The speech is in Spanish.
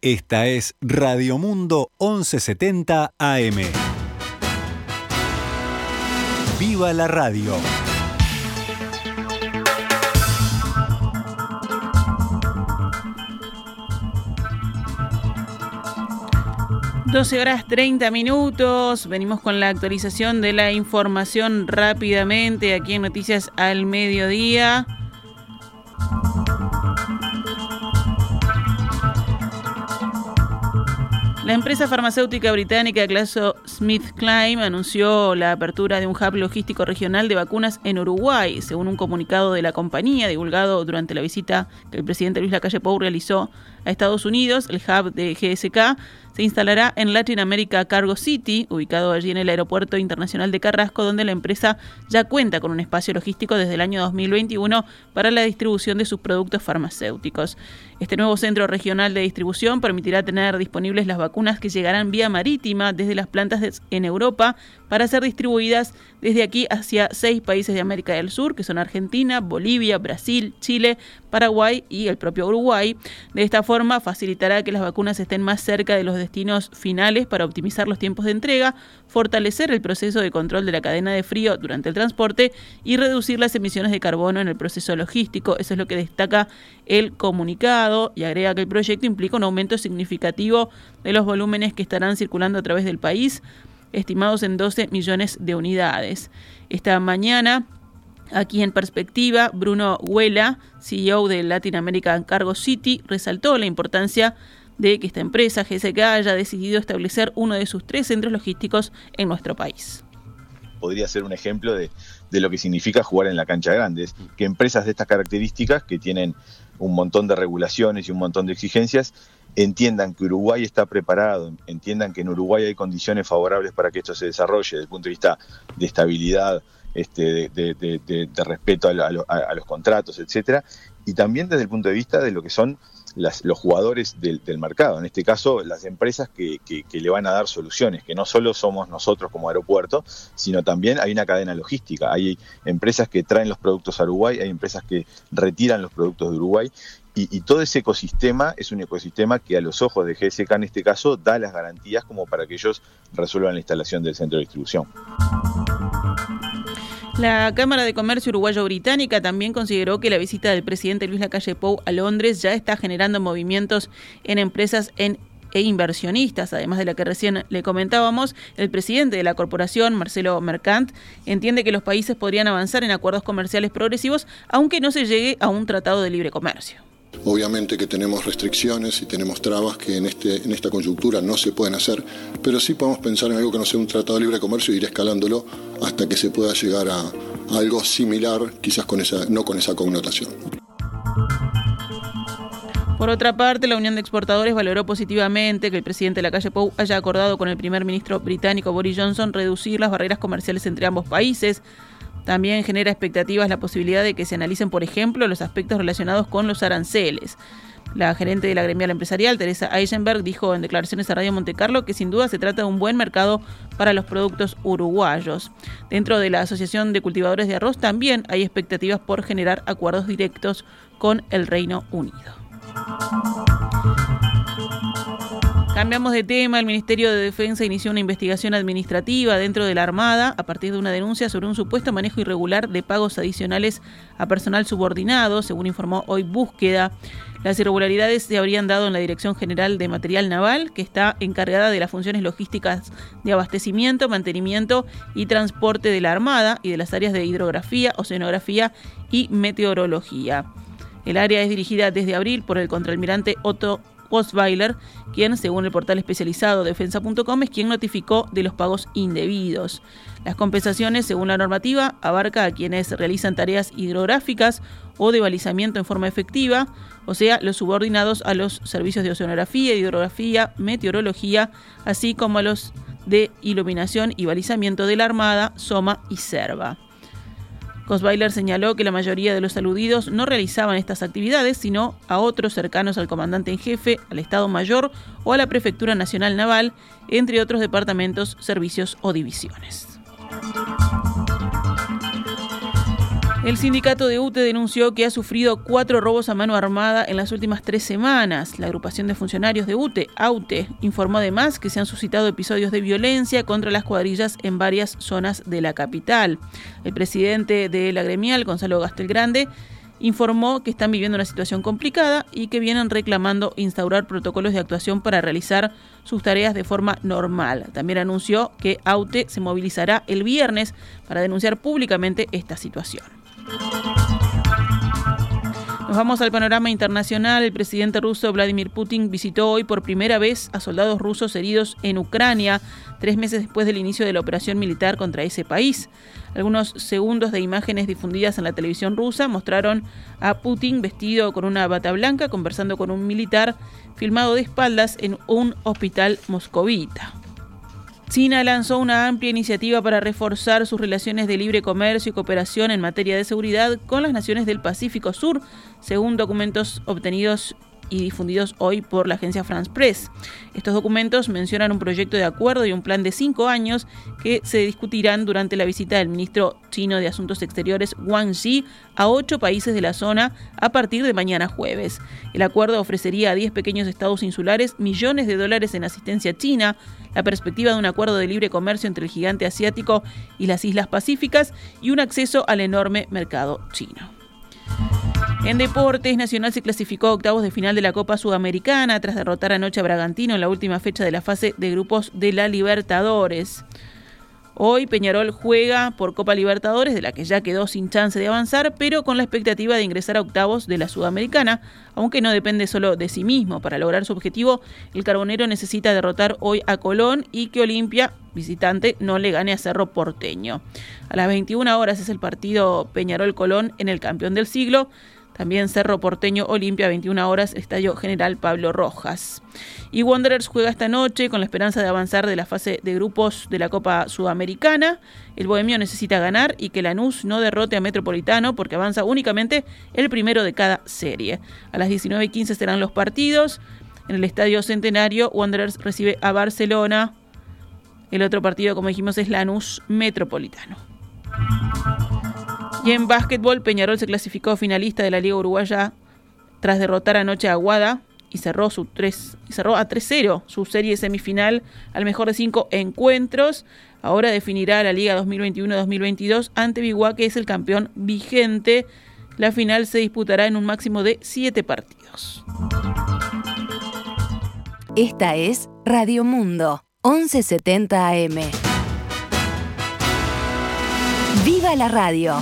Esta es Radio Mundo 1170 AM. ¡Viva la radio! 12 horas 30 minutos. Venimos con la actualización de la información rápidamente aquí en Noticias al Mediodía. La empresa farmacéutica británica GlaxoSmithKline anunció la apertura de un hub logístico regional de vacunas en Uruguay, según un comunicado de la compañía divulgado durante la visita que el presidente Luis Lacalle Pou realizó a Estados Unidos. El hub de GSK se instalará en Latin America Cargo City, ubicado allí en el Aeropuerto Internacional de Carrasco, donde la empresa ya cuenta con un espacio logístico desde el año 2021 para la distribución de sus productos farmacéuticos. Este nuevo centro regional de distribución permitirá tener disponibles las vacunas que llegarán vía marítima desde las plantas en Europa para ser distribuidas desde aquí hacia seis países de América del Sur, que son Argentina, Bolivia, Brasil, Chile, Paraguay y el propio Uruguay. De esta forma facilitará que las vacunas estén más cerca de los destinos finales para optimizar los tiempos de entrega, fortalecer el proceso de control de la cadena de frío durante el transporte y reducir las emisiones de carbono en el proceso logístico. Eso es lo que destaca el comunicado y agrega que el proyecto implica un aumento significativo de los volúmenes que estarán circulando a través del país, estimados en 12 millones de unidades. Esta mañana Aquí en perspectiva, Bruno Huela, CEO de Latin American Cargo City, resaltó la importancia de que esta empresa, GSK, haya decidido establecer uno de sus tres centros logísticos en nuestro país. Podría ser un ejemplo de, lo que significa jugar en la cancha grande, que empresas de estas características, que tienen un montón de regulaciones y un montón de exigencias, entiendan que Uruguay está preparado, entiendan que en Uruguay hay condiciones favorables para que esto se desarrolle desde el punto de vista de estabilidad, este, de, respeto a, los contratos, etcétera, y también desde el punto de vista de lo que son los jugadores del, mercado, en este caso las empresas que, le van a dar soluciones, que no solo somos nosotros como aeropuerto, sino también hay una cadena logística, hay empresas que traen los productos a Uruguay, hay empresas que retiran los productos de Uruguay y, y, todo ese ecosistema es un ecosistema que a los ojos de GSK en este caso da las garantías como para que ellos resuelvan la instalación del centro de distribución. La Cámara de Comercio Uruguayo-Británica también consideró que la visita del presidente Luis Lacalle Pou a Londres ya está generando movimientos en empresas e inversionistas, además de la que recién le comentábamos, el presidente de la corporación, Marcelo Mercant, entiende que los países podrían avanzar en acuerdos comerciales progresivos, aunque no se llegue a un tratado de libre comercio. Obviamente que tenemos restricciones y tenemos trabas que en, este, en esta coyuntura no se pueden hacer, pero sí podemos pensar en algo que no sea un tratado de libre comercio e ir escalándolo hasta que se pueda llegar a, algo similar, quizás con esa, no con esa connotación. Por otra parte, la Unión de Exportadores valoró positivamente que el presidente de la calle Pou haya acordado con el primer ministro británico Boris Johnson reducir las barreras comerciales entre ambos países. También genera expectativas la posibilidad de que se analicen, por ejemplo, los aspectos relacionados con los aranceles. La gerente de la gremial empresarial, Teresa Eisenberg, dijo en declaraciones a Radio Montecarlo que sin duda se trata de un buen mercado para los productos uruguayos. Dentro de la Asociación de Cultivadores de Arroz también hay expectativas por generar acuerdos directos con el Reino Unido. Cambiamos de tema. El Ministerio de Defensa inició una investigación administrativa dentro de la Armada a partir de una denuncia sobre un supuesto manejo irregular de pagos adicionales a personal subordinado, según informó hoy Búsqueda. Las irregularidades se habrían dado en la Dirección General de Material Naval, que está encargada de las funciones logísticas de abastecimiento, mantenimiento y transporte de la Armada y de las áreas de hidrografía, oceanografía y meteorología. El área es dirigida desde abril por el contraalmirante Otto Osweiler, quien, según el portal especializado defensa.com, es quien notificó de los pagos indebidos. Las compensaciones, según la normativa, abarca a quienes realizan tareas hidrográficas o de balizamiento en forma efectiva, o sea, los subordinados a los servicios de oceanografía, hidrografía, meteorología, así como a los de iluminación y balizamiento de la Armada, SOMA y SERVA. Cosweiler señaló que la mayoría de los aludidos no realizaban estas actividades, sino a otros cercanos al comandante en jefe, al Estado Mayor o a la Prefectura Nacional Naval, entre otros departamentos, servicios o divisiones. El sindicato de UTE denunció que ha sufrido cuatro robos a mano armada en las últimas tres semanas. La agrupación de funcionarios de UTE, AUTE, informó además que se han suscitado episodios de violencia contra las cuadrillas en varias zonas de la capital. El presidente de la gremial, Gonzalo Gastelgrande, informó que están viviendo una situación complicada y que vienen reclamando instaurar protocolos de actuación para realizar sus tareas de forma normal. También anunció que AUTE se movilizará el viernes para denunciar públicamente esta situación. Nos vamos al panorama internacional. El presidente ruso Vladimir Putin visitó hoy por primera vez a soldados rusos heridos en Ucrania, tres meses después del inicio de la operación militar contra ese país. Algunos segundos de imágenes difundidas en la televisión rusa mostraron a Putin vestido con una bata blanca conversando con un militar filmado de espaldas en un hospital moscovita. China lanzó una amplia iniciativa para reforzar sus relaciones de libre comercio y cooperación en materia de seguridad con las naciones del Pacífico Sur, según documentos obtenidos y difundidos hoy por la agencia France Press. Estos documentos mencionan un proyecto de acuerdo y un plan de cinco años que se discutirán durante la visita del ministro chino de Asuntos Exteriores Wang Yi a ocho países de la zona a partir de mañana jueves. El acuerdo ofrecería a diez pequeños estados insulares millones de dólares en asistencia china, la perspectiva de un acuerdo de libre comercio entre el gigante asiático y las islas pacíficas y un acceso al enorme mercado chino. En deportes, Nacional se clasificó a octavos de final de la Copa Sudamericana tras derrotar anoche a Bragantino en la última fecha de la fase de grupos de la Libertadores. Hoy Peñarol juega por Copa Libertadores, de la que ya quedó sin chance de avanzar, pero con la expectativa de ingresar a octavos de la Sudamericana, aunque no depende solo de sí mismo. Para lograr su objetivo, el Carbonero necesita derrotar hoy a Colón y que Olimpia, visitante, no le gane a Cerro Porteño. A las 21 horas es el partido Peñarol-Colón en el campeón del siglo. También Cerro Porteño Olimpia, 21 horas, Estadio General Pablo Rojas. Y Wanderers juega esta noche con la esperanza de avanzar de la fase de grupos de la Copa Sudamericana. El Bohemio necesita ganar y que Lanús no derrote a Metropolitano porque avanza únicamente el primero de cada serie. A las 19.15 serán los partidos. En el Estadio Centenario, Wanderers recibe a Barcelona. El otro partido, como dijimos, es Lanús Metropolitano. Y en básquetbol, Peñarol se clasificó finalista de la Liga Uruguaya tras derrotar anoche a Aguada y cerró, su 3, y cerró a 3-0 su serie semifinal al mejor de cinco encuentros. Ahora definirá la Liga 2021-2022 ante Biguá, que es el campeón vigente. La final se disputará en un máximo de siete partidos. Esta es Radio Mundo, 1170 AM. ¡Viva la radio!